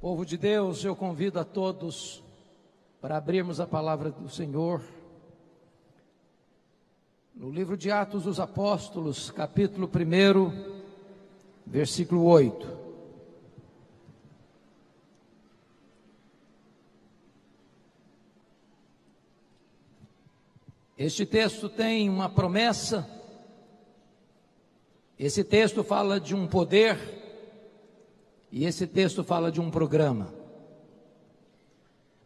Povo de Deus, eu convido a todos para abrirmos a palavra do Senhor. No livro de Atos dos Apóstolos, capítulo 1, versículo 8. Este texto tem uma promessa, esse texto fala de um poder, e esse texto fala de um programa.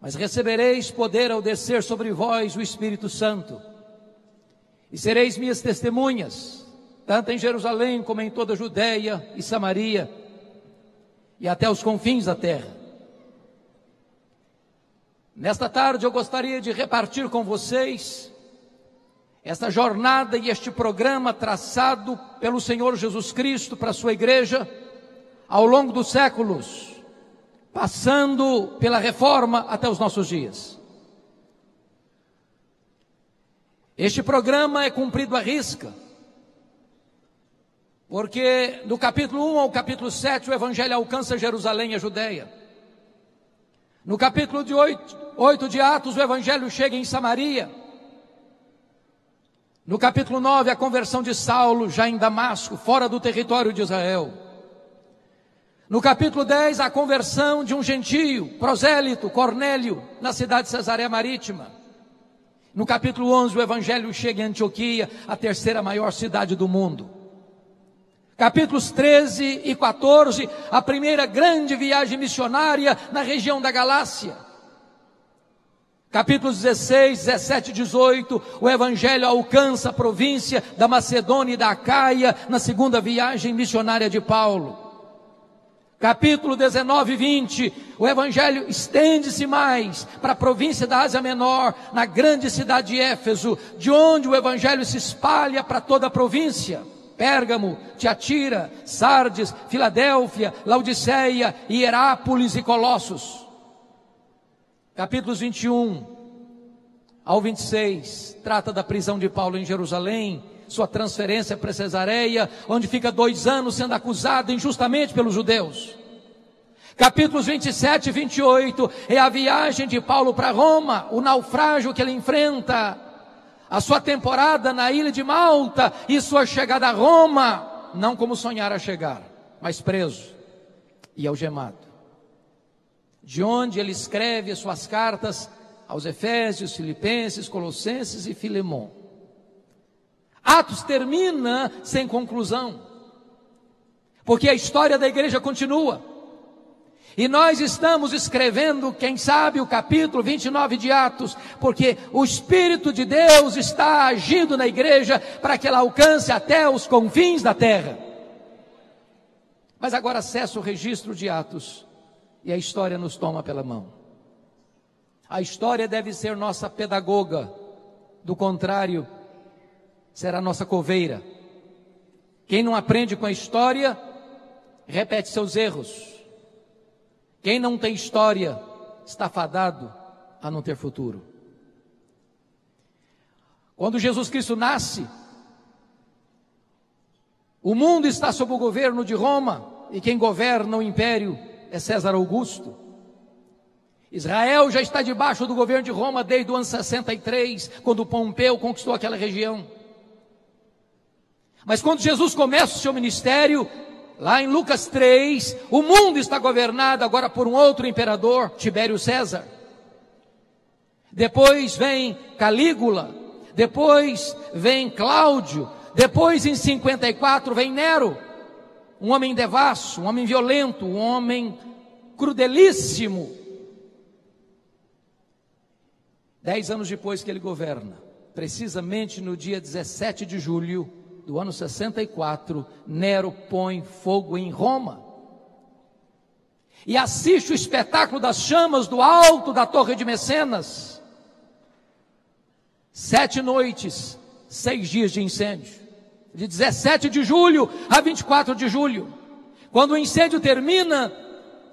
Mas recebereis poder ao descer sobre vós o Espírito Santo, e sereis minhas testemunhas, tanto em Jerusalém como em toda a Judéia e Samaria, e até os confins da terra. Nesta tarde eu gostaria de repartir com vocês esta jornada e este programa traçado pelo Senhor Jesus Cristo para a sua igreja ao longo dos séculos, passando pela reforma até os nossos dias. Este programa é cumprido à risca, porque do capítulo 1 ao capítulo 7 o Evangelho alcança Jerusalém e a Judéia. No capítulo de 8, 8 de Atos o Evangelho chega em Samaria. No capítulo 9, a conversão de Saulo, já em Damasco, fora do território de Israel. No capítulo 10, a conversão de um gentio, prosélito, Cornélio, na cidade de Cesareia Marítima. No capítulo 11, o evangelho chega em Antioquia, a terceira maior cidade do mundo. Capítulos 13 e 14, a primeira grande viagem missionária na região da Galácia. Capítulos 16, 17 e 18, o Evangelho alcança a província da Macedônia e da Acaia na segunda viagem missionária de Paulo capítulo 19 e 20, o evangelho estende-se mais para a província da Ásia Menor, na grande cidade de Éfeso, de onde o evangelho se espalha para toda a província. Pérgamo, Tiatira, Sardes, Filadélfia, Laodiceia, Hierápolis e Colossos. Capítulos 21 ao 26 trata da prisão de Paulo em Jerusalém, sua transferência para Cesareia, onde fica dois anos sendo acusado injustamente pelos judeus. Capítulos 27 e 28 é a viagem de Paulo para Roma, o naufrágio que ele enfrenta, a sua temporada na ilha de Malta e sua chegada a Roma, não como sonhara chegar, mas preso e algemado. De onde ele escreve suas cartas aos Efésios, Filipenses, Colossenses e Filemon. Atos termina sem conclusão, porque a história da igreja continua. E nós estamos escrevendo, quem sabe, o capítulo 29 de Atos, porque o Espírito de Deus está agindo na igreja para que ela alcance até os confins da terra. Mas agora acessa o registro de Atos e a história nos toma pela mão. A história deve ser nossa pedagoga, do contrário, será nossa coveira. Quem não aprende com a história, repete seus erros. Quem não tem história, está fadado a não ter futuro. Quando Jesus Cristo nasce, o mundo está sob o governo de Roma e quem governa o império é César Augusto. Israel já está debaixo do governo de Roma desde o ano 63, quando Pompeu conquistou aquela região. Mas quando Jesus começa o seu ministério, lá em Lucas 3, o mundo está governado agora por um outro imperador, Tibério César. Depois vem Calígula, depois vem Cláudio, depois em 54 vem Nero, um homem devasso, um homem violento, um homem crudelíssimo. Dez anos depois que ele governa, precisamente no dia 17 de julho, do ano 64, Nero põe fogo em Roma. E assiste o espetáculo das chamas do alto da Torre de Mecenas. Sete noites, seis dias de incêndio. De 17 de julho a 24 de julho. Quando o incêndio termina,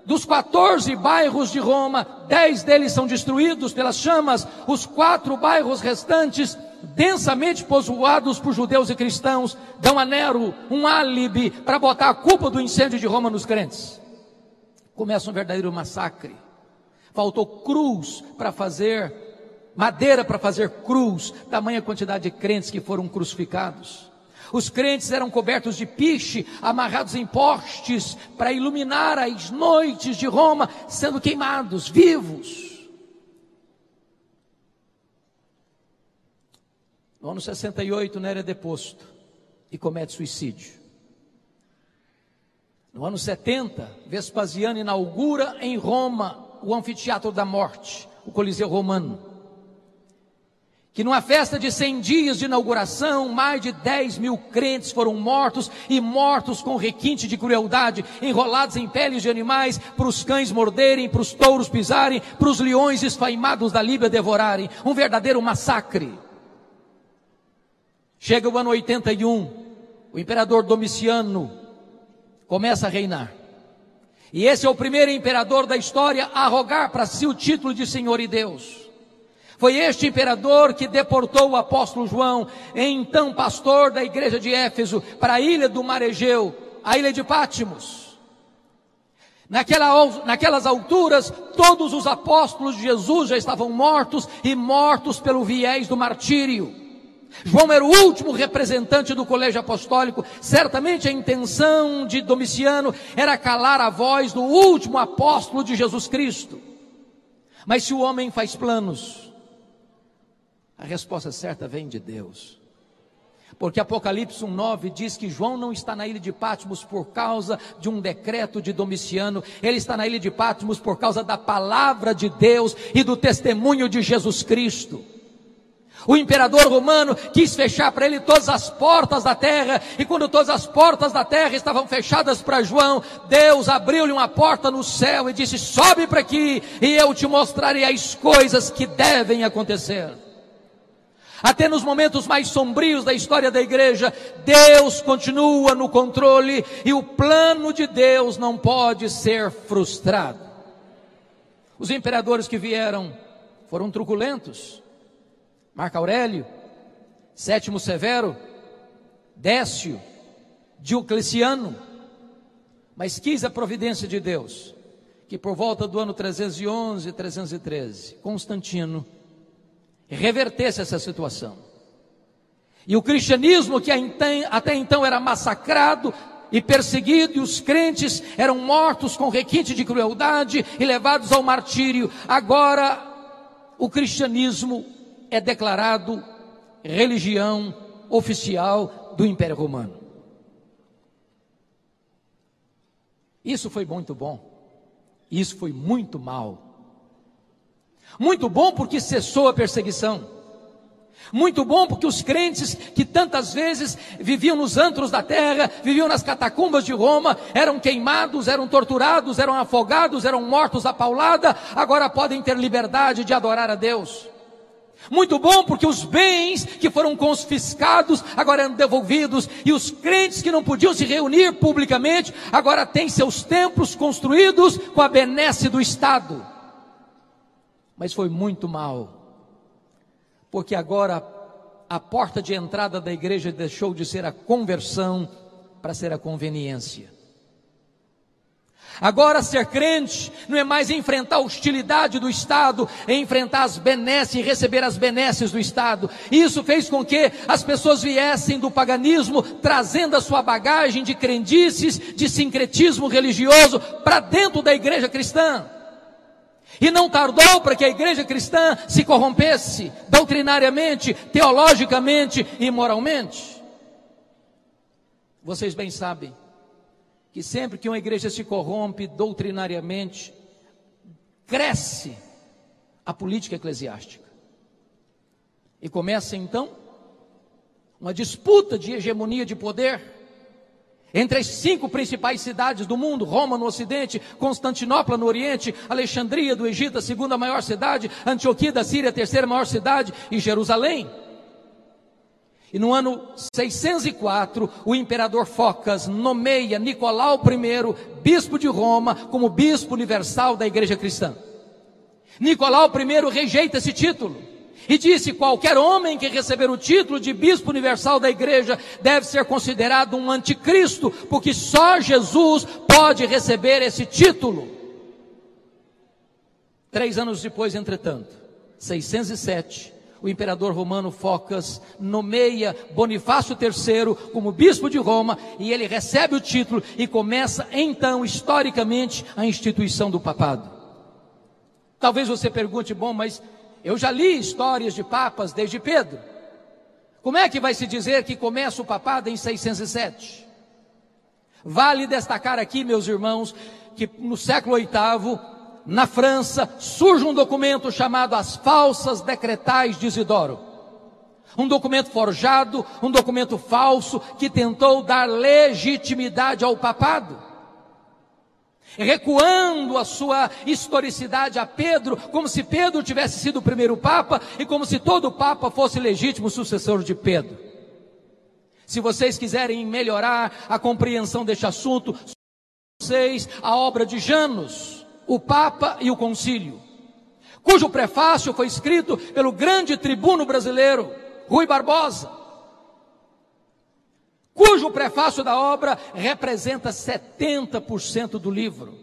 dos 14 bairros de Roma, 10 deles são destruídos pelas chamas, os quatro bairros restantes densamente povoados por judeus e cristãos, dão a Nero um álibi para botar a culpa do incêndio de Roma nos crentes. começa um verdadeiro massacre. Faltou cruz para fazer, madeira para fazer cruz, tamanha quantidade de crentes que foram crucificados. Os crentes eram cobertos de piche, amarrados em postes, para iluminar as noites de Roma, sendo queimados, vivos. No ano 68, Nero é deposto e comete suicídio. No ano 70, Vespasiano inaugura em Roma o anfiteatro da morte, o Coliseu Romano. Que numa festa de 100 dias de inauguração, mais de 10 mil crentes foram mortos e mortos com requinte de crueldade, enrolados em peles de animais, para os cães morderem, para os touros pisarem, para os leões esfaimados da Líbia devorarem. Um verdadeiro massacre. Chega o ano 81, o imperador Domiciano começa a reinar. E esse é o primeiro imperador da história a arrogar para si o título de Senhor e Deus. Foi este imperador que deportou o apóstolo João, então pastor da igreja de Éfeso, para a ilha do Mar Egeu, a ilha de Pátimos. Naquela, naquelas alturas, todos os apóstolos de Jesus já estavam mortos e mortos pelo viés do martírio. João era o último representante do colégio apostólico. Certamente a intenção de Domiciano era calar a voz do último apóstolo de Jesus Cristo. Mas se o homem faz planos, a resposta certa vem de Deus. Porque Apocalipse 1,9 diz que João não está na ilha de Patmos por causa de um decreto de Domiciano, ele está na ilha de Patmos por causa da palavra de Deus e do testemunho de Jesus Cristo. O imperador romano quis fechar para ele todas as portas da terra, e quando todas as portas da terra estavam fechadas para João, Deus abriu-lhe uma porta no céu e disse: Sobe para aqui, e eu te mostrarei as coisas que devem acontecer. Até nos momentos mais sombrios da história da igreja, Deus continua no controle e o plano de Deus não pode ser frustrado. Os imperadores que vieram foram truculentos, Marco Aurélio, Sétimo Severo, Décio, Diocleciano, mas quis a providência de Deus, que por volta do ano 311, 313, Constantino revertesse essa situação. E o cristianismo, que até então era massacrado e perseguido, e os crentes eram mortos com requinte de crueldade e levados ao martírio, agora o cristianismo é declarado religião oficial do Império Romano. Isso foi muito bom. Isso foi muito mal. Muito bom porque cessou a perseguição. Muito bom porque os crentes que tantas vezes viviam nos antros da terra, viviam nas catacumbas de Roma, eram queimados, eram torturados, eram afogados, eram mortos a paulada, agora podem ter liberdade de adorar a Deus. Muito bom, porque os bens que foram confiscados agora eram devolvidos, e os crentes que não podiam se reunir publicamente, agora têm seus templos construídos com a benesse do Estado. Mas foi muito mal, porque agora a porta de entrada da igreja deixou de ser a conversão para ser a conveniência. Agora ser crente não é mais enfrentar a hostilidade do Estado, é enfrentar as benesses e receber as benesses do Estado. Isso fez com que as pessoas viessem do paganismo, trazendo a sua bagagem de crendices, de sincretismo religioso para dentro da igreja cristã. E não tardou para que a igreja cristã se corrompesse doutrinariamente, teologicamente e moralmente. Vocês bem sabem que sempre que uma igreja se corrompe doutrinariamente, cresce a política eclesiástica. E começa então uma disputa de hegemonia de poder entre as cinco principais cidades do mundo: Roma no Ocidente, Constantinopla no Oriente, Alexandria do Egito, a segunda maior cidade, Antioquia da Síria, a terceira maior cidade, e Jerusalém. E no ano 604, o imperador Focas nomeia Nicolau I, bispo de Roma, como bispo universal da igreja cristã. Nicolau I rejeita esse título e disse: qualquer homem que receber o título de bispo universal da igreja deve ser considerado um anticristo, porque só Jesus pode receber esse título. Três anos depois, entretanto, 607, o imperador romano Focas nomeia Bonifácio III como bispo de Roma e ele recebe o título e começa então, historicamente, a instituição do papado. Talvez você pergunte, bom, mas eu já li histórias de papas desde Pedro. Como é que vai se dizer que começa o papado em 607? Vale destacar aqui, meus irmãos, que no século VIII, na França, surge um documento chamado As Falsas Decretais de Isidoro. Um documento forjado, um documento falso, que tentou dar legitimidade ao papado recuando a sua historicidade a Pedro, como se Pedro tivesse sido o primeiro papa e como se todo papa fosse legítimo sucessor de Pedro. Se vocês quiserem melhorar a compreensão deste assunto, vocês a obra de Janos, o Papa e o Concílio, cujo prefácio foi escrito pelo grande tribuno brasileiro, Rui Barbosa cujo prefácio da obra representa 70% do livro.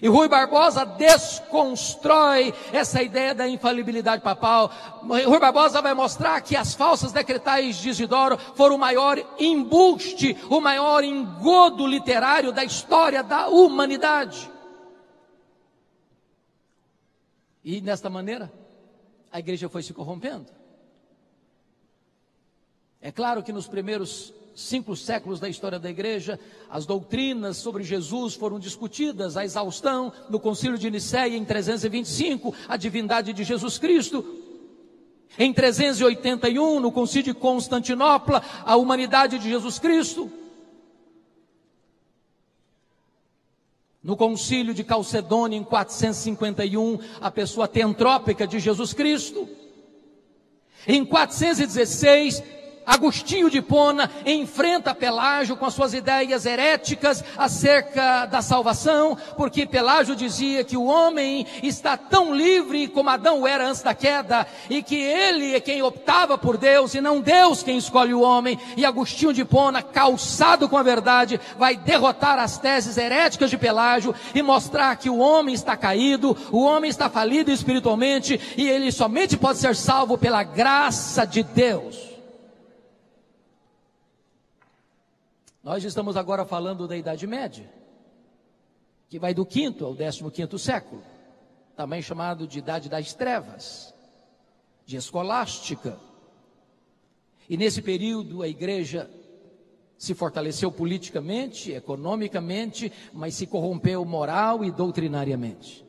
E Rui Barbosa desconstrói essa ideia da infalibilidade papal. Rui Barbosa vai mostrar que as falsas decretais de Isidoro foram o maior embuste, o maior engodo literário da história da humanidade. E desta maneira, a igreja foi se corrompendo. É claro que nos primeiros cinco séculos da história da igreja, as doutrinas sobre Jesus foram discutidas à exaustão no concílio de Nicéia em 325, a divindade de Jesus Cristo. Em 381, no concílio de Constantinopla, a humanidade de Jesus Cristo. No concílio de Calcedônia, em 451, a pessoa teantrópica de Jesus Cristo. Em 416, Agostinho de Pona enfrenta Pelágio com as suas ideias heréticas acerca da salvação, porque Pelágio dizia que o homem está tão livre como Adão era antes da queda, e que ele é quem optava por Deus e não Deus quem escolhe o homem. E Agostinho de Pona, calçado com a verdade, vai derrotar as teses heréticas de Pelágio e mostrar que o homem está caído, o homem está falido espiritualmente e ele somente pode ser salvo pela graça de Deus. Nós estamos agora falando da Idade Média, que vai do quinto ao décimo quinto século, também chamado de Idade das Trevas, de escolástica. E nesse período a igreja se fortaleceu politicamente, economicamente, mas se corrompeu moral e doutrinariamente.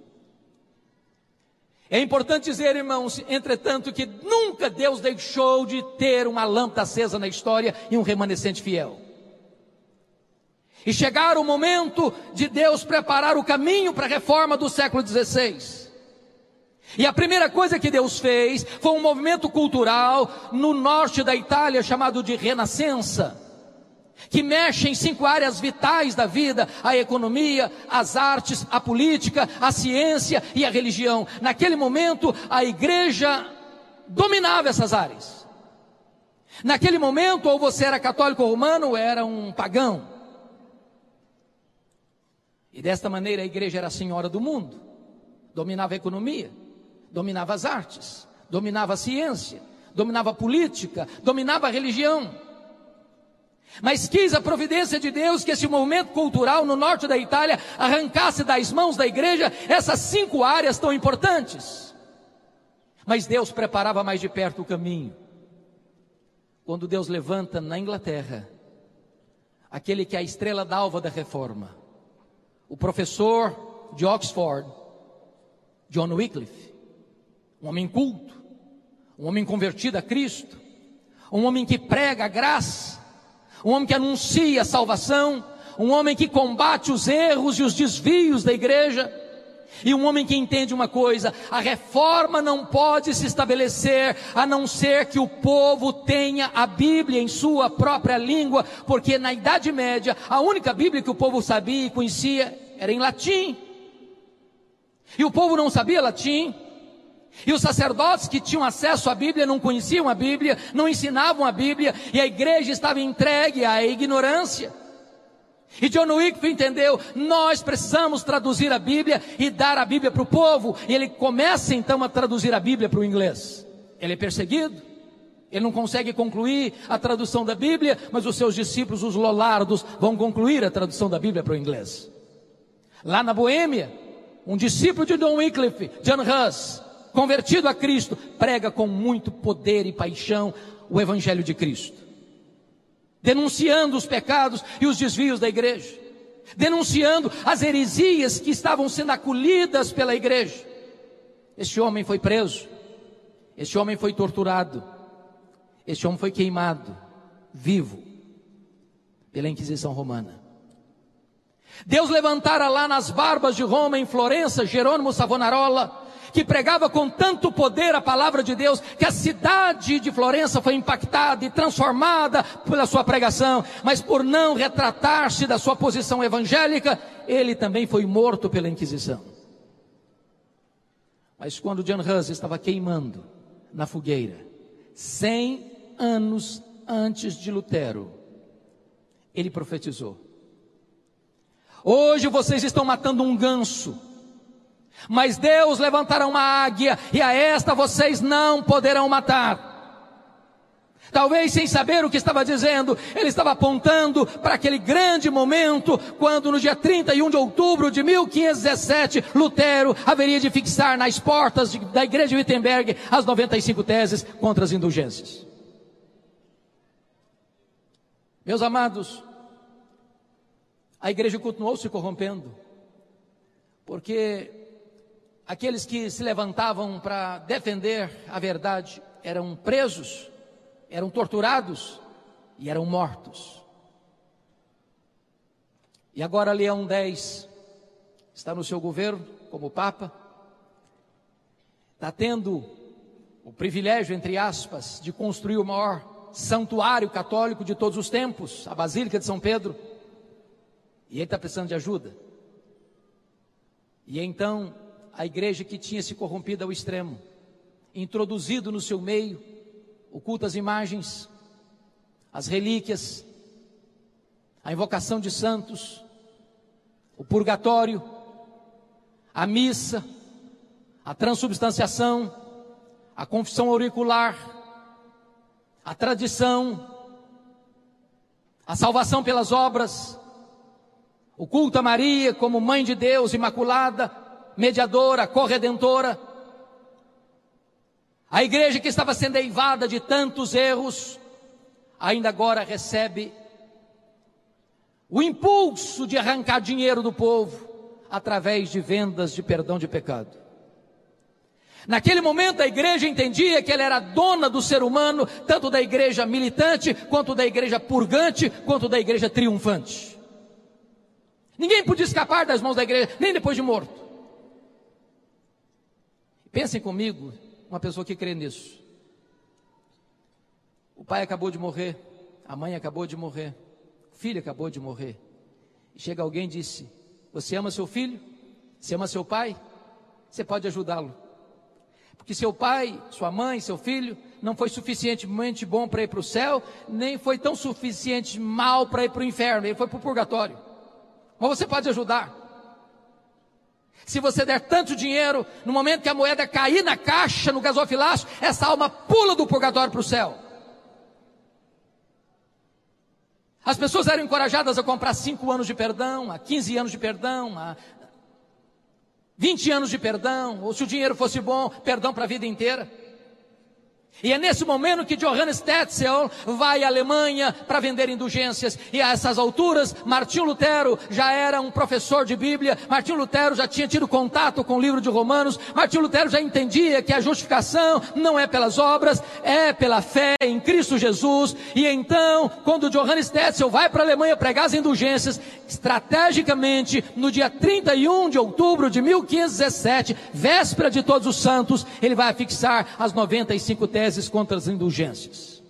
É importante dizer, irmãos, entretanto, que nunca Deus deixou de ter uma lâmpada acesa na história e um remanescente fiel. E chegar o momento de Deus preparar o caminho para a reforma do século XVI. E a primeira coisa que Deus fez foi um movimento cultural no norte da Itália chamado de Renascença, que mexe em cinco áreas vitais da vida: a economia, as artes, a política, a ciência e a religião. Naquele momento, a igreja dominava essas áreas. Naquele momento, ou você era católico romano, ou era um pagão. E desta maneira a igreja era a senhora do mundo, dominava a economia, dominava as artes, dominava a ciência, dominava a política, dominava a religião. Mas quis a providência de Deus que esse movimento cultural no norte da Itália arrancasse das mãos da igreja essas cinco áreas tão importantes. Mas Deus preparava mais de perto o caminho. Quando Deus levanta na Inglaterra aquele que é a estrela d'alva da reforma, o professor de Oxford, John Wycliffe, um homem culto, um homem convertido a Cristo, um homem que prega a graça, um homem que anuncia a salvação, um homem que combate os erros e os desvios da igreja, e um homem que entende uma coisa: a reforma não pode se estabelecer a não ser que o povo tenha a Bíblia em sua própria língua, porque na Idade Média a única Bíblia que o povo sabia e conhecia era em latim. E o povo não sabia latim. E os sacerdotes que tinham acesso à Bíblia não conheciam a Bíblia, não ensinavam a Bíblia, e a igreja estava entregue à ignorância. E John Wycliffe entendeu, nós precisamos traduzir a Bíblia e dar a Bíblia para o povo. E ele começa então a traduzir a Bíblia para o inglês. Ele é perseguido, ele não consegue concluir a tradução da Bíblia, mas os seus discípulos, os Lollardos, vão concluir a tradução da Bíblia para o inglês. Lá na Boêmia, um discípulo de John Wycliffe, John Hus, convertido a Cristo, prega com muito poder e paixão o Evangelho de Cristo, denunciando os pecados e os desvios da igreja, denunciando as heresias que estavam sendo acolhidas pela igreja. Este homem foi preso, este homem foi torturado, este homem foi queimado, vivo, pela Inquisição Romana. Deus levantara lá nas barbas de Roma, em Florença, Jerônimo Savonarola, que pregava com tanto poder a palavra de Deus, que a cidade de Florença foi impactada e transformada pela sua pregação, mas por não retratar-se da sua posição evangélica, ele também foi morto pela Inquisição. Mas quando John Hus estava queimando na fogueira, cem anos antes de Lutero, ele profetizou: Hoje vocês estão matando um ganso, mas Deus levantará uma águia, e a esta vocês não poderão matar. Talvez sem saber o que estava dizendo, ele estava apontando para aquele grande momento, quando no dia 31 de outubro de 1517, Lutero haveria de fixar nas portas de, da igreja de Wittenberg as 95 teses contra as indulgências. Meus amados, a igreja continuou se corrompendo, porque aqueles que se levantavam para defender a verdade eram presos, eram torturados e eram mortos. E agora Leão X está no seu governo como Papa, está tendo o privilégio, entre aspas, de construir o maior santuário católico de todos os tempos, a Basílica de São Pedro, e ele está precisando de ajuda. E então, a igreja que tinha se corrompido ao extremo, introduzido no seu meio o culto às imagens, as relíquias, a invocação de santos, o purgatório, a missa, a transubstanciação, a confissão auricular, a tradição, a salvação pelas obras, o culto a Maria como Mãe de Deus, Imaculada, mediadora, corredentora. A igreja que estava sendo eivada de tantos erros, ainda agora recebe o impulso de arrancar dinheiro do povo através de vendas de perdão de pecado. Naquele momento a igreja entendia que ela era dona do ser humano, tanto da igreja militante, quanto da igreja purgante, quanto da igreja triunfante. Ninguém podia escapar das mãos da igreja, nem depois de morto. Pensem comigo, uma pessoa que crê nisso. O pai acabou de morrer, a mãe acabou de morrer, o filho acabou de morrer. E chega alguém e disse: Você ama seu filho? Você ama seu pai? Você pode ajudá-lo. Porque seu pai, sua mãe, seu filho não foi suficientemente bom para ir para o céu, nem foi tão suficiente mal para ir para o inferno, ele foi para o purgatório. Mas você pode ajudar. Se você der tanto dinheiro, no momento que a moeda cair na caixa, no gasofilaço, essa alma pula do purgatório para o céu. As pessoas eram encorajadas a comprar 5 anos de perdão, a 15 anos de perdão, a 20 anos de perdão, ou se o dinheiro fosse bom, perdão para a vida inteira. E é nesse momento que Johannes Tetzel vai à Alemanha para vender indulgências. E a essas alturas, Martinho Lutero já era um professor de Bíblia. Martinho Lutero já tinha tido contato com o livro de Romanos. Martinho Lutero já entendia que a justificação não é pelas obras, é pela fé em Cristo Jesus. E então, quando Johannes Tetzel vai para a Alemanha pregar as indulgências, estrategicamente, no dia 31 de outubro de 1517, véspera de Todos os Santos, ele vai fixar as 95 teses teses contra as indulgências.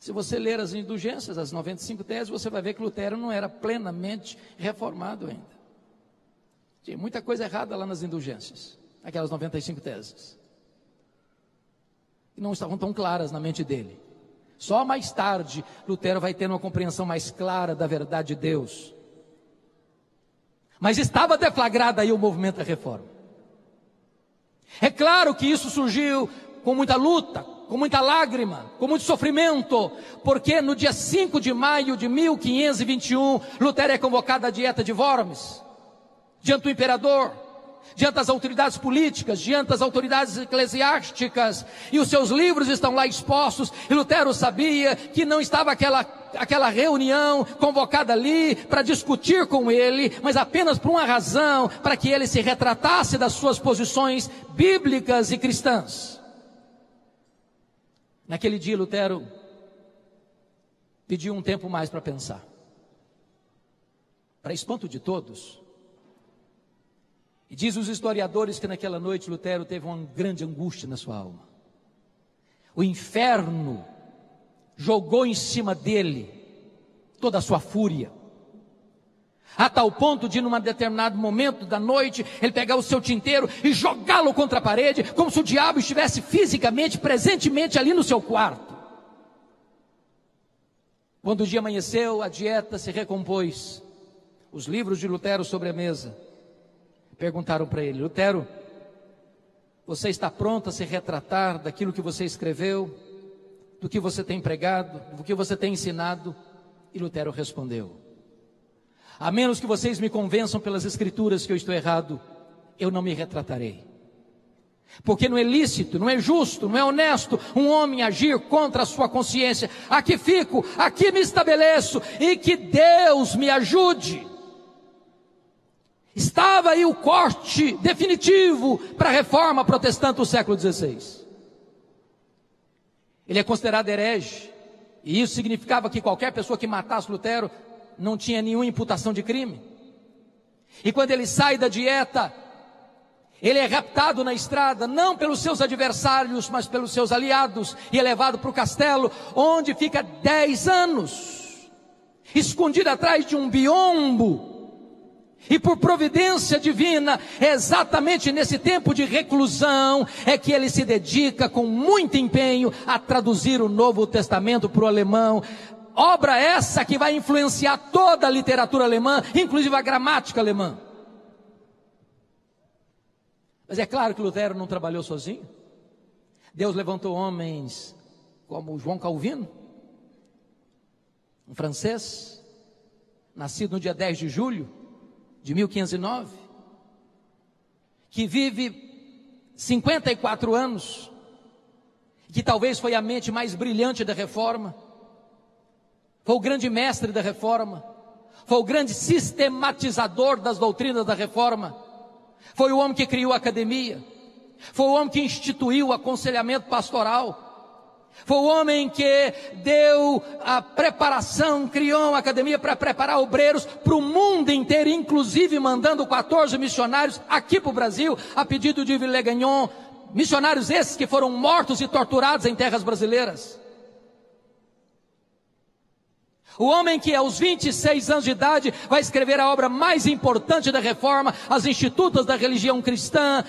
Se você ler as indulgências, as 95 teses, você vai ver que Lutero não era plenamente reformado ainda. Tinha muita coisa errada lá nas indulgências, aquelas 95 teses. E não estavam tão claras na mente dele. Só mais tarde Lutero vai ter uma compreensão mais clara da verdade de Deus. Mas estava deflagrado aí o movimento da reforma. É claro que isso surgiu com muita luta, com muita lágrima, com muito sofrimento, porque no dia 5 de maio de 1521, Lutero é convocado à dieta de Worms, diante do imperador, diante das autoridades políticas, diante das autoridades eclesiásticas, e os seus livros estão lá expostos, e Lutero sabia que não estava aquela, aquela reunião convocada ali para discutir com ele, mas apenas por uma razão, para que ele se retratasse das suas posições bíblicas e cristãs. Naquele dia, Lutero pediu um tempo mais para pensar. Para espanto de todos, e diz os historiadores que naquela noite Lutero teve uma grande angústia na sua alma. O inferno jogou em cima dele toda a sua fúria. A tal ponto de, num determinado momento da noite, ele pegar o seu tinteiro e jogá-lo contra a parede, como se o diabo estivesse fisicamente, presentemente ali no seu quarto. Quando o dia amanheceu, a dieta se recompôs. Os livros de Lutero sobre a mesa. Perguntaram para ele: Lutero, você está pronto a se retratar daquilo que você escreveu, do que você tem pregado, do que você tem ensinado? E Lutero respondeu: A menos que vocês me convençam pelas Escrituras que eu estou errado, eu não me retratarei. Porque não é lícito, não é justo, não é honesto um homem agir contra a sua consciência. Aqui fico, aqui me estabeleço e que Deus me ajude. Estava aí o corte definitivo para a reforma protestante do século XVI. Ele é considerado herege, e isso significava que qualquer pessoa que matasse Lutero não tinha nenhuma imputação de crime. E quando ele sai da dieta, ele é raptado na estrada, não pelos seus adversários, mas pelos seus aliados, e é levado para o castelo, onde fica dez anos, escondido atrás de um biombo, e por providência divina, exatamente nesse tempo de reclusão, é que ele se dedica com muito empenho a traduzir o Novo Testamento para o alemão. Obra essa que vai influenciar toda a literatura alemã, inclusive a gramática alemã. Mas é claro que Lutero não trabalhou sozinho. Deus levantou homens como João Calvino, um francês, nascido no dia 10 de julho de 1509, que vive 54 anos, que talvez foi a mente mais brilhante da reforma, foi o grande mestre da reforma, foi o grande sistematizador das doutrinas da reforma, foi o homem que criou a academia, foi o homem que instituiu o aconselhamento pastoral, foi o homem que deu a preparação, criou uma academia para preparar obreiros para o mundo inteiro, inclusive mandando 14 missionários aqui para o Brasil, a pedido de Villegagnon, missionários esses que foram mortos e torturados em terras brasileiras. O homem que aos 26 anos de idade vai escrever a obra mais importante da reforma, as institutas da religião cristã,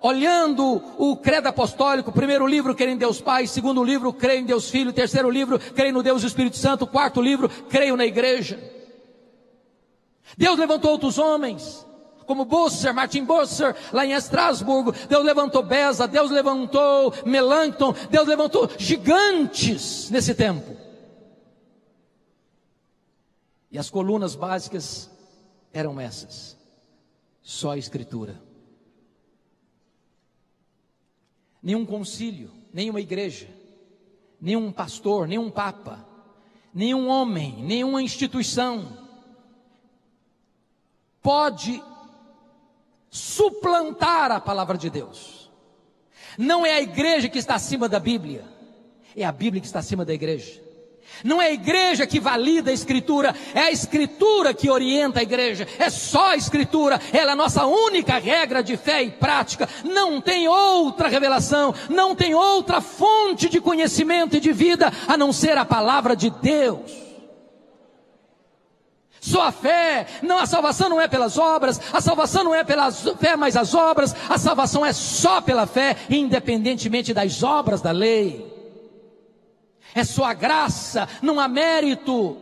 olhando o credo apostólico, primeiro livro, creio em Deus Pai, segundo livro, creio em Deus Filho, terceiro livro, creio no Deus Espírito Santo, quarto livro, creio na igreja. Deus levantou outros homens, como Busser, Martin Busser, lá em Estrasburgo, Deus levantou Beza, Deus levantou Melanchthon, Deus levantou gigantes nesse tempo. E as colunas básicas eram essas, só a Escritura. nenhum concílio, nenhuma igreja, nenhum pastor, nenhum papa, nenhum homem, nenhuma instituição pode suplantar a palavra de Deus. Não é a igreja que está acima da Bíblia, é a Bíblia que está acima da igreja. Não é a igreja que valida a escritura, é a escritura que orienta a igreja. É só a escritura, ela é a nossa única regra de fé e prática. Não tem outra revelação, não tem outra fonte de conhecimento e de vida a não ser a palavra de Deus. Só a fé, não a salvação não é pelas obras, a salvação não é pela fé, mas as obras, a salvação é só pela fé, independentemente das obras da lei. É sua graça, não há mérito.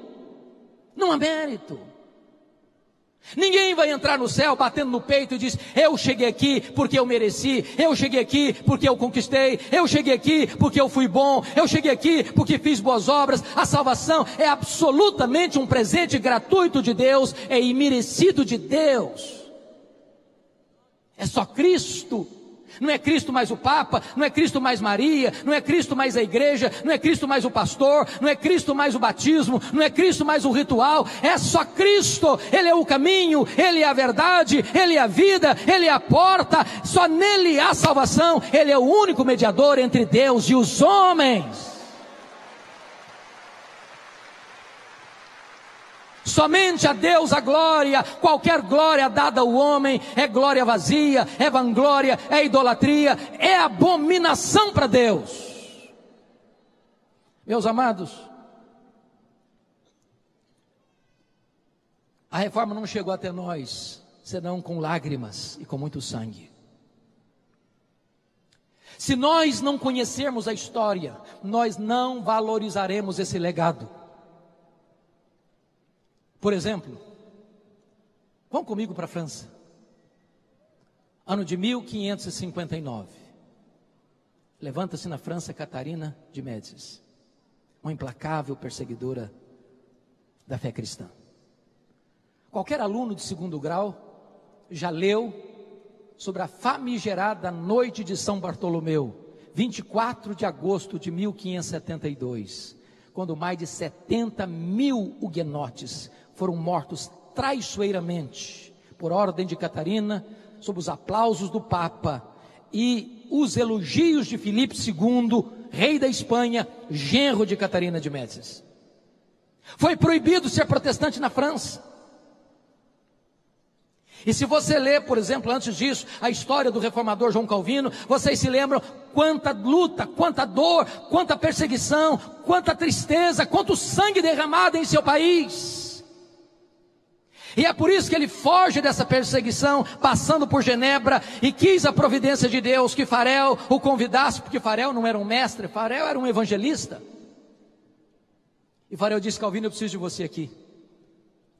Não há mérito. Ninguém vai entrar no céu batendo no peito e diz: Eu cheguei aqui porque eu mereci, eu cheguei aqui porque eu conquistei, eu cheguei aqui porque eu fui bom, eu cheguei aqui porque fiz boas obras. A salvação é absolutamente um presente gratuito de Deus, é imerecido de Deus. É só Cristo não é Cristo mais o Papa, não é Cristo mais Maria, não é Cristo mais a igreja, não é Cristo mais o pastor, não é Cristo mais o batismo, não é Cristo mais o ritual, é só Cristo. Ele é o caminho, Ele é a verdade, Ele é a vida, Ele é a porta, só nele há salvação, Ele é o único mediador entre Deus e os homens. Somente a Deus a glória, qualquer glória dada ao homem é glória vazia, é vanglória, é idolatria, é abominação para Deus. Meus amados, a reforma não chegou até nós, senão com lágrimas e com muito sangue. Se nós não conhecermos a história, nós não valorizaremos esse legado. Por exemplo, vão comigo para a França. Ano de 1559. Levanta-se na França Catarina de Médicis, uma implacável perseguidora da fé cristã. Qualquer aluno de segundo grau já leu sobre a famigerada noite de São Bartolomeu, 24 de agosto de 1572, quando mais de 70 mil huguenotes foram mortos traiçoeiramente, por ordem de Catarina, sob os aplausos do Papa e os elogios de Filipe II, rei da Espanha, genro de Catarina de Médicis. Foi proibido ser protestante na França. E se você ler, por exemplo, antes disso, a história do reformador João Calvino, vocês se lembram quanta luta, quanta dor, quanta perseguição, quanta tristeza, quanto sangue derramado em seu país. E é por isso que ele foge dessa perseguição, passando por Genebra, e quis a providência de Deus que Farel o convidasse, porque Farel não era um mestre, Farel era um evangelista. E Farel disse: Calvino, eu preciso de você aqui.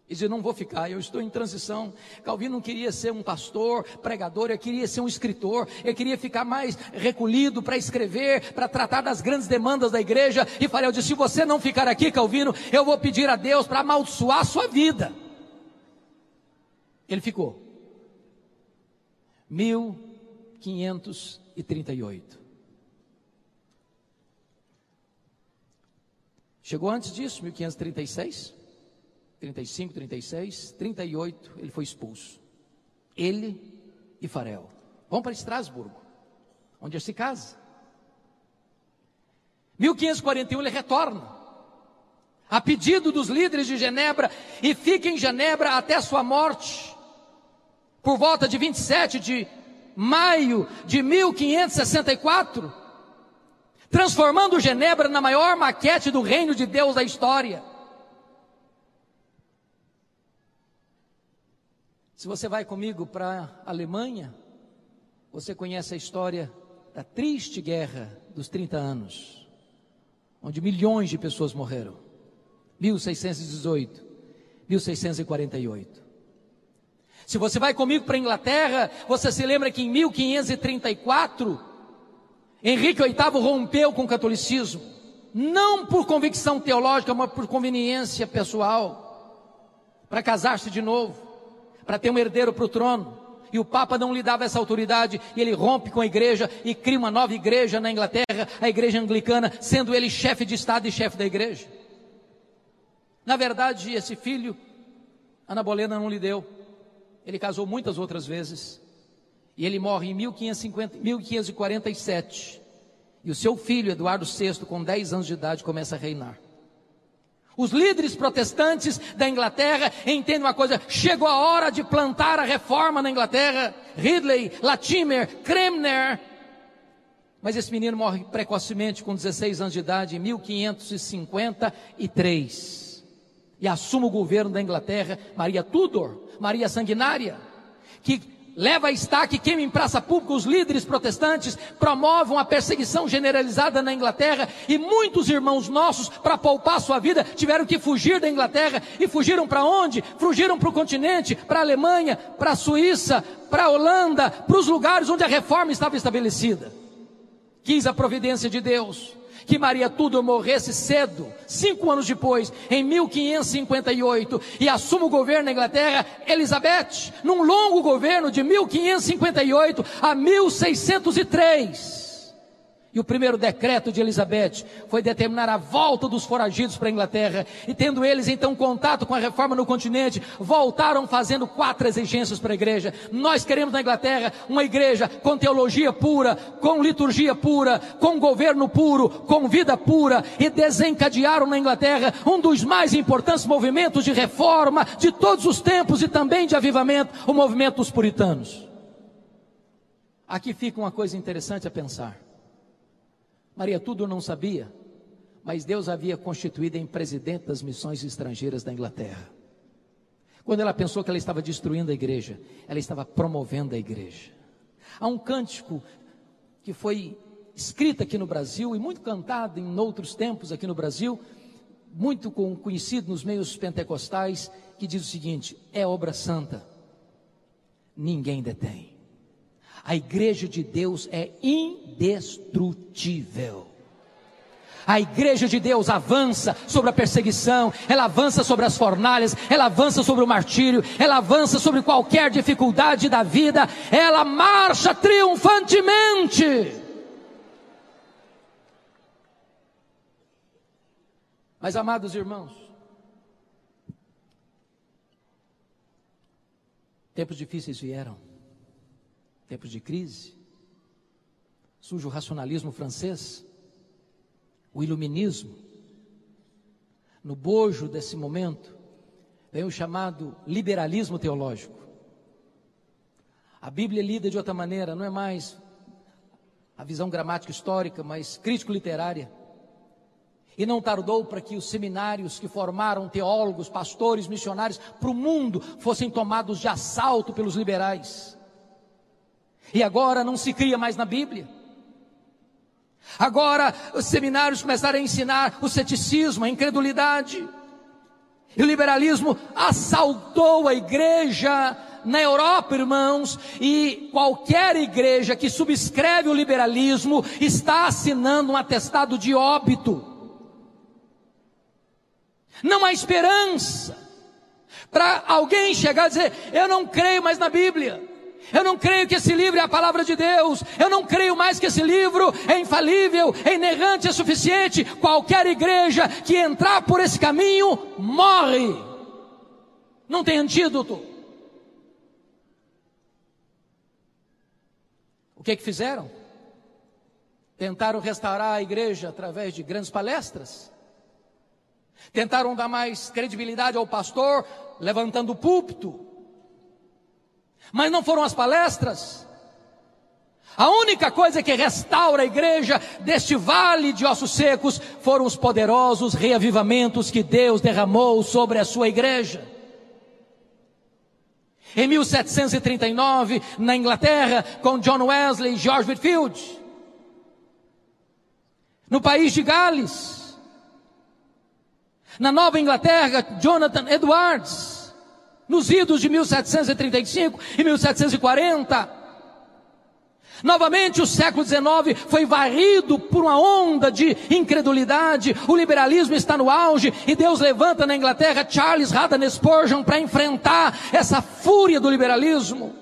E disse: Não vou ficar, eu estou em transição. Calvino não queria ser um pastor, pregador, ele queria ser um escritor, ele queria ficar mais recolhido para escrever, para tratar das grandes demandas da igreja. E Farel disse: Se você não ficar aqui, Calvino, eu vou pedir a Deus para amaldiçoar a sua vida. Ele ficou. 1538. Chegou antes disso, 1536, 35, 36, 38, ele foi expulso. Ele e Farel. Vão para Estrasburgo, onde ele se casa. 1541 ele retorna a pedido dos líderes de Genebra e fica em Genebra até sua morte por volta de 27 de maio de 1564, transformando Genebra na maior maquete do reino de Deus da história. Se você vai comigo para a Alemanha, você conhece a história da triste guerra dos 30 anos, onde milhões de pessoas morreram. 1618, 1648. Se você vai comigo para a Inglaterra, você se lembra que em 1534, Henrique VIII rompeu com o catolicismo, não por convicção teológica, mas por conveniência pessoal, para casar-se de novo, para ter um herdeiro para o trono. E o Papa não lhe dava essa autoridade, e ele rompe com a igreja e cria uma nova igreja na Inglaterra, a igreja anglicana, sendo ele chefe de Estado e chefe da igreja. Na verdade, esse filho, Ana Bolena não lhe deu. Ele casou muitas outras vezes. E ele morre em 1550, 1547. E o seu filho, Eduardo VI, com 10 anos de idade, começa a reinar. Os líderes protestantes da Inglaterra entendem uma coisa: chegou a hora de plantar a reforma na Inglaterra. Ridley, Latimer, Cranmer. Mas esse menino morre precocemente, com 16 anos de idade, em 1553 e assume o governo da Inglaterra, Maria Tudor, Maria Sanguinária, que leva a estaque, queima em praça pública os líderes protestantes, promovam a perseguição generalizada na Inglaterra e muitos irmãos nossos, para poupar sua vida, tiveram que fugir da Inglaterra e fugiram para onde? Fugiram para o continente, para a Alemanha, para a Suíça, para a Holanda, para os lugares onde a reforma estava estabelecida. Quis a providência de Deus que Maria Tudor morresse cedo, cinco anos depois, em 1558, e assuma o governo na Inglaterra, Elizabeth, num longo governo de 1558 a 1603. E o primeiro decreto de Elizabeth foi determinar a volta dos foragidos para a Inglaterra. E tendo eles então contato com a reforma no continente, voltaram fazendo quatro exigências para a igreja. Nós queremos na Inglaterra uma igreja com teologia pura, com liturgia pura, com governo puro, com vida pura. E desencadearam na Inglaterra um dos mais importantes movimentos de reforma de todos os tempos e também de avivamento, o movimento dos puritanos. Aqui fica uma coisa interessante a pensar. Maria Tudo não sabia, mas Deus havia constituído em presidente das missões estrangeiras da Inglaterra. Quando ela pensou que ela estava destruindo a igreja, ela estava promovendo a igreja. Há um cântico que foi escrito aqui no Brasil e muito cantado em outros tempos aqui no Brasil, muito conhecido nos meios pentecostais, que diz o seguinte: é obra santa, ninguém detém. A igreja de Deus é indestrutível. A igreja de Deus avança sobre a perseguição, ela avança sobre as fornalhas, ela avança sobre o martírio, ela avança sobre qualquer dificuldade da vida, ela marcha triunfantemente. Mas, amados irmãos, tempos difíceis vieram tempos de crise, surge o racionalismo francês, o iluminismo. No bojo desse momento, vem o chamado liberalismo teológico. A Bíblia é lida de outra maneira, não é mais a visão gramática histórica, mas crítico-literária. E não tardou para que os seminários que formaram teólogos, pastores, missionários para o mundo fossem tomados de assalto pelos liberais. E agora não se cria mais na Bíblia. Agora os seminários começaram a ensinar o ceticismo, a incredulidade. E o liberalismo assaltou a igreja na Europa, irmãos, e qualquer igreja que subscreve o liberalismo está assinando um atestado de óbito. Não há esperança para alguém chegar e dizer: Eu não creio mais na Bíblia. Eu não creio que esse livro é a palavra de Deus. Eu não creio mais que esse livro é infalível, é inerrante, é suficiente. Qualquer igreja que entrar por esse caminho morre. Não tem antídoto. O que é que fizeram? Tentaram restaurar a igreja através de grandes palestras. Tentaram dar mais credibilidade ao pastor, levantando o púlpito. Mas não foram as palestras. A única coisa que restaura a igreja deste vale de ossos secos foram os poderosos reavivamentos que Deus derramou sobre a sua igreja. Em 1739, na Inglaterra, com John Wesley e George Whitfield. No país de Gales. Na Nova Inglaterra, Jonathan Edwards nos idos de 1735 e 1740. Novamente o século XIX foi varrido por uma onda de incredulidade, o liberalismo está no auge e Deus levanta na Inglaterra Charles Haddon Spurgeon para enfrentar essa fúria do liberalismo.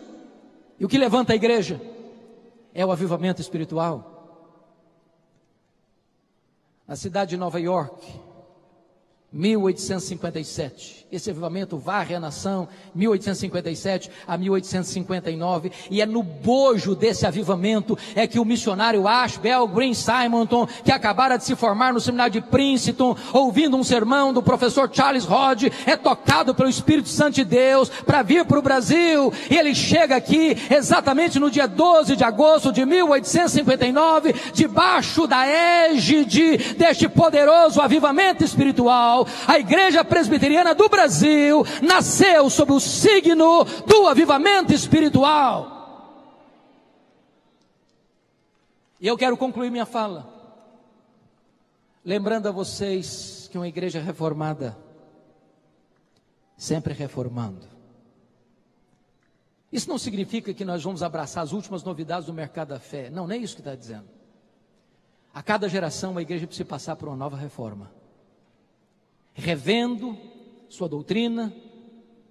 E o que levanta a igreja é o avivamento espiritual. Na cidade de Nova York, 1857. Esse avivamento varre a nação, 1857 a 1859, e é no bojo desse avivamento é que o missionário Ashbel Green Simonton, que acabara de se formar no seminário de Princeton, ouvindo um sermão do professor Charles Rod, é tocado pelo Espírito Santo de Deus para vir para o Brasil, e ele chega aqui exatamente no dia 12 de agosto de 1859, debaixo da égide deste poderoso avivamento espiritual, a igreja presbiteriana do Brasil nasceu sob o signo do avivamento espiritual. E eu quero concluir minha fala, lembrando a vocês que uma igreja reformada, sempre reformando, isso não significa que nós vamos abraçar as últimas novidades do mercado da fé. Não, nem isso que está dizendo. A cada geração, a igreja precisa passar por uma nova reforma, revendo sua doutrina,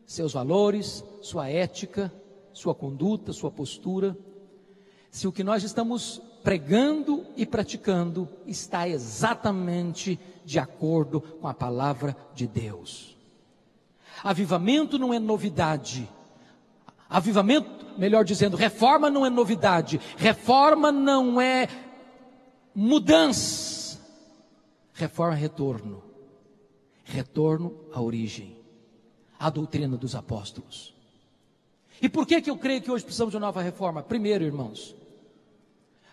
seus valores, sua ética, sua conduta, sua postura. Se o que nós estamos pregando e praticando está exatamente de acordo com a palavra de Deus. Avivamento não é novidade Avivamento, melhor dizendo, reforma não é novidade, reforma não é mudança, reforma é retorno, retorno à origem, à doutrina dos apóstolos. E por que, que eu creio que hoje precisamos de uma nova reforma? Primeiro, irmãos,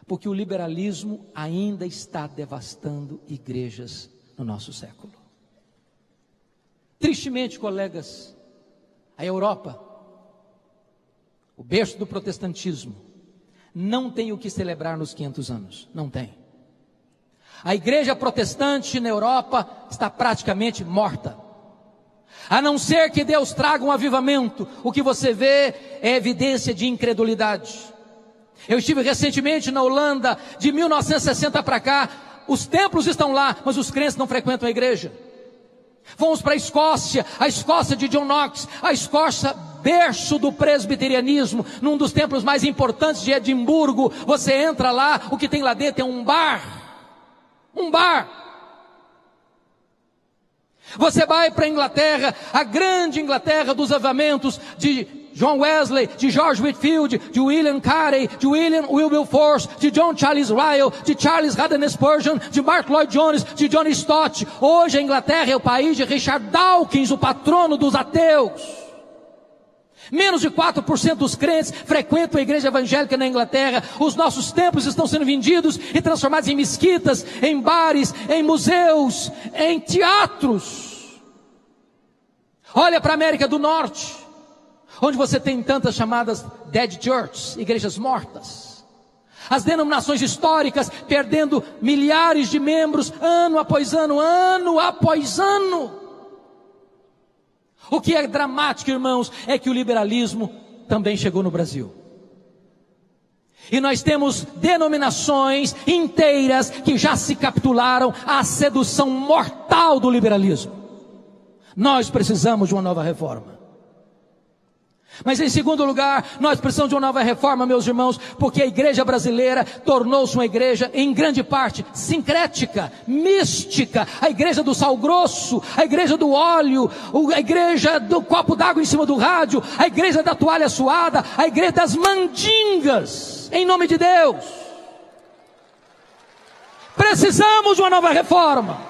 porque o liberalismo ainda está devastando igrejas no nosso século. Tristemente, colegas, a Europa o berço do protestantismo, não tem o que celebrar nos 500 anos. Não tem. A igreja protestante na Europa está praticamente morta. A não ser que Deus traga um avivamento, o que você vê é evidência de incredulidade. Eu estive recentemente na Holanda, de 1960 para cá, os templos estão lá, mas os crentes não frequentam a igreja. Fomos para a Escócia, a Escócia de John Knox, a Escócia berço do presbiterianismo, num dos templos mais importantes de Edimburgo. Você entra lá, o que tem lá dentro é um bar. Um bar. Você vai para a Inglaterra, a grande Inglaterra dos avamentos de John Wesley, de George Whitfield, de William Carey, de William Wilberforce, de John Charles Ryle, de Charles Haddon Spurgeon, de Mark Lloyd Jones, de John Stott. Hoje a Inglaterra é o país de Richard Dawkins, o patrono dos ateus. Menos de 4% dos crentes frequentam a igreja evangélica na Inglaterra. Os nossos templos estão sendo vendidos e transformados em mesquitas, em bares, em museus, em teatros. Olha para a América do Norte, onde você tem tantas chamadas dead churches, igrejas mortas. As denominações históricas perdendo milhares de membros ano após ano, ano após ano. O que é dramático, irmãos, é que o liberalismo também chegou no Brasil. E nós temos denominações inteiras que já se capitularam à sedução mortal do liberalismo. Nós precisamos de uma nova reforma. Mas em segundo lugar, nós precisamos de uma nova reforma, meus irmãos, porque a igreja brasileira tornou-se uma igreja, em grande parte, sincrética, mística. A igreja do sal grosso, a igreja do óleo, a igreja do copo d'água em cima do rádio, a igreja da toalha suada, a igreja das mandingas, em nome de Deus. Precisamos de uma nova reforma.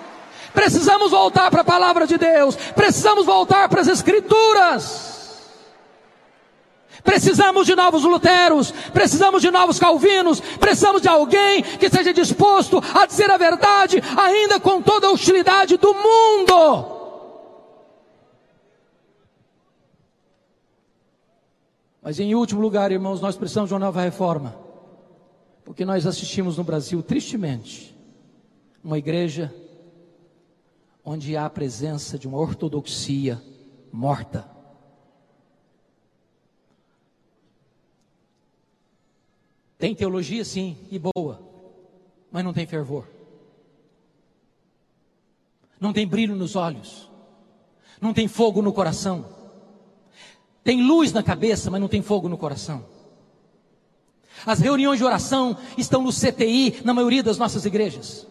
Precisamos voltar para a palavra de Deus. Precisamos voltar para as Escrituras. Precisamos de novos Luteros, precisamos de novos Calvinos, precisamos de alguém que seja disposto a dizer a verdade, ainda com toda a hostilidade do mundo. Mas em último lugar, irmãos, nós precisamos de uma nova reforma, porque nós assistimos no Brasil, tristemente, uma igreja onde há a presença de uma ortodoxia morta. Tem teologia, sim, e boa, mas não tem fervor. Não tem brilho nos olhos. Não tem fogo no coração. Tem luz na cabeça, mas não tem fogo no coração. As reuniões de oração estão no CTI na maioria das nossas igrejas.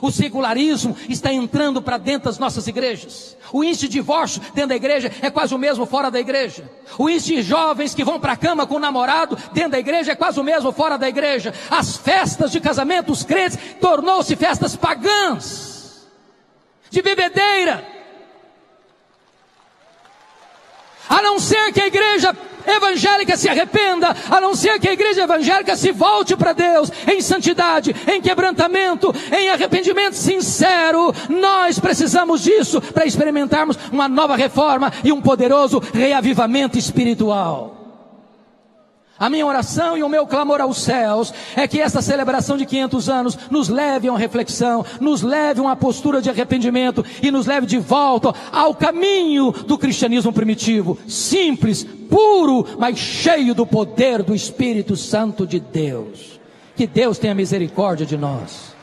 O secularismo está entrando para dentro das nossas igrejas. O índice de divórcio dentro da igreja é quase o mesmo fora da igreja. O índice de jovens que vão para a cama com o namorado dentro da igreja é quase o mesmo fora da igreja. As festas de casamento, os crentes, tornou-se festas pagãs, de bebedeira. A não ser que a igreja evangélica se arrependa, a não ser que a igreja evangélica se volte para Deus em santidade, em quebrantamento, em arrependimento sincero. Nós precisamos disso para experimentarmos uma nova reforma e um poderoso reavivamento espiritual. A minha oração e o meu clamor aos céus é que esta celebração de 500 anos nos leve a uma reflexão, nos leve a uma postura de arrependimento e nos leve de volta ao caminho do cristianismo primitivo, simples, puro, mas cheio do poder do Espírito Santo de Deus. Que Deus tenha misericórdia de nós.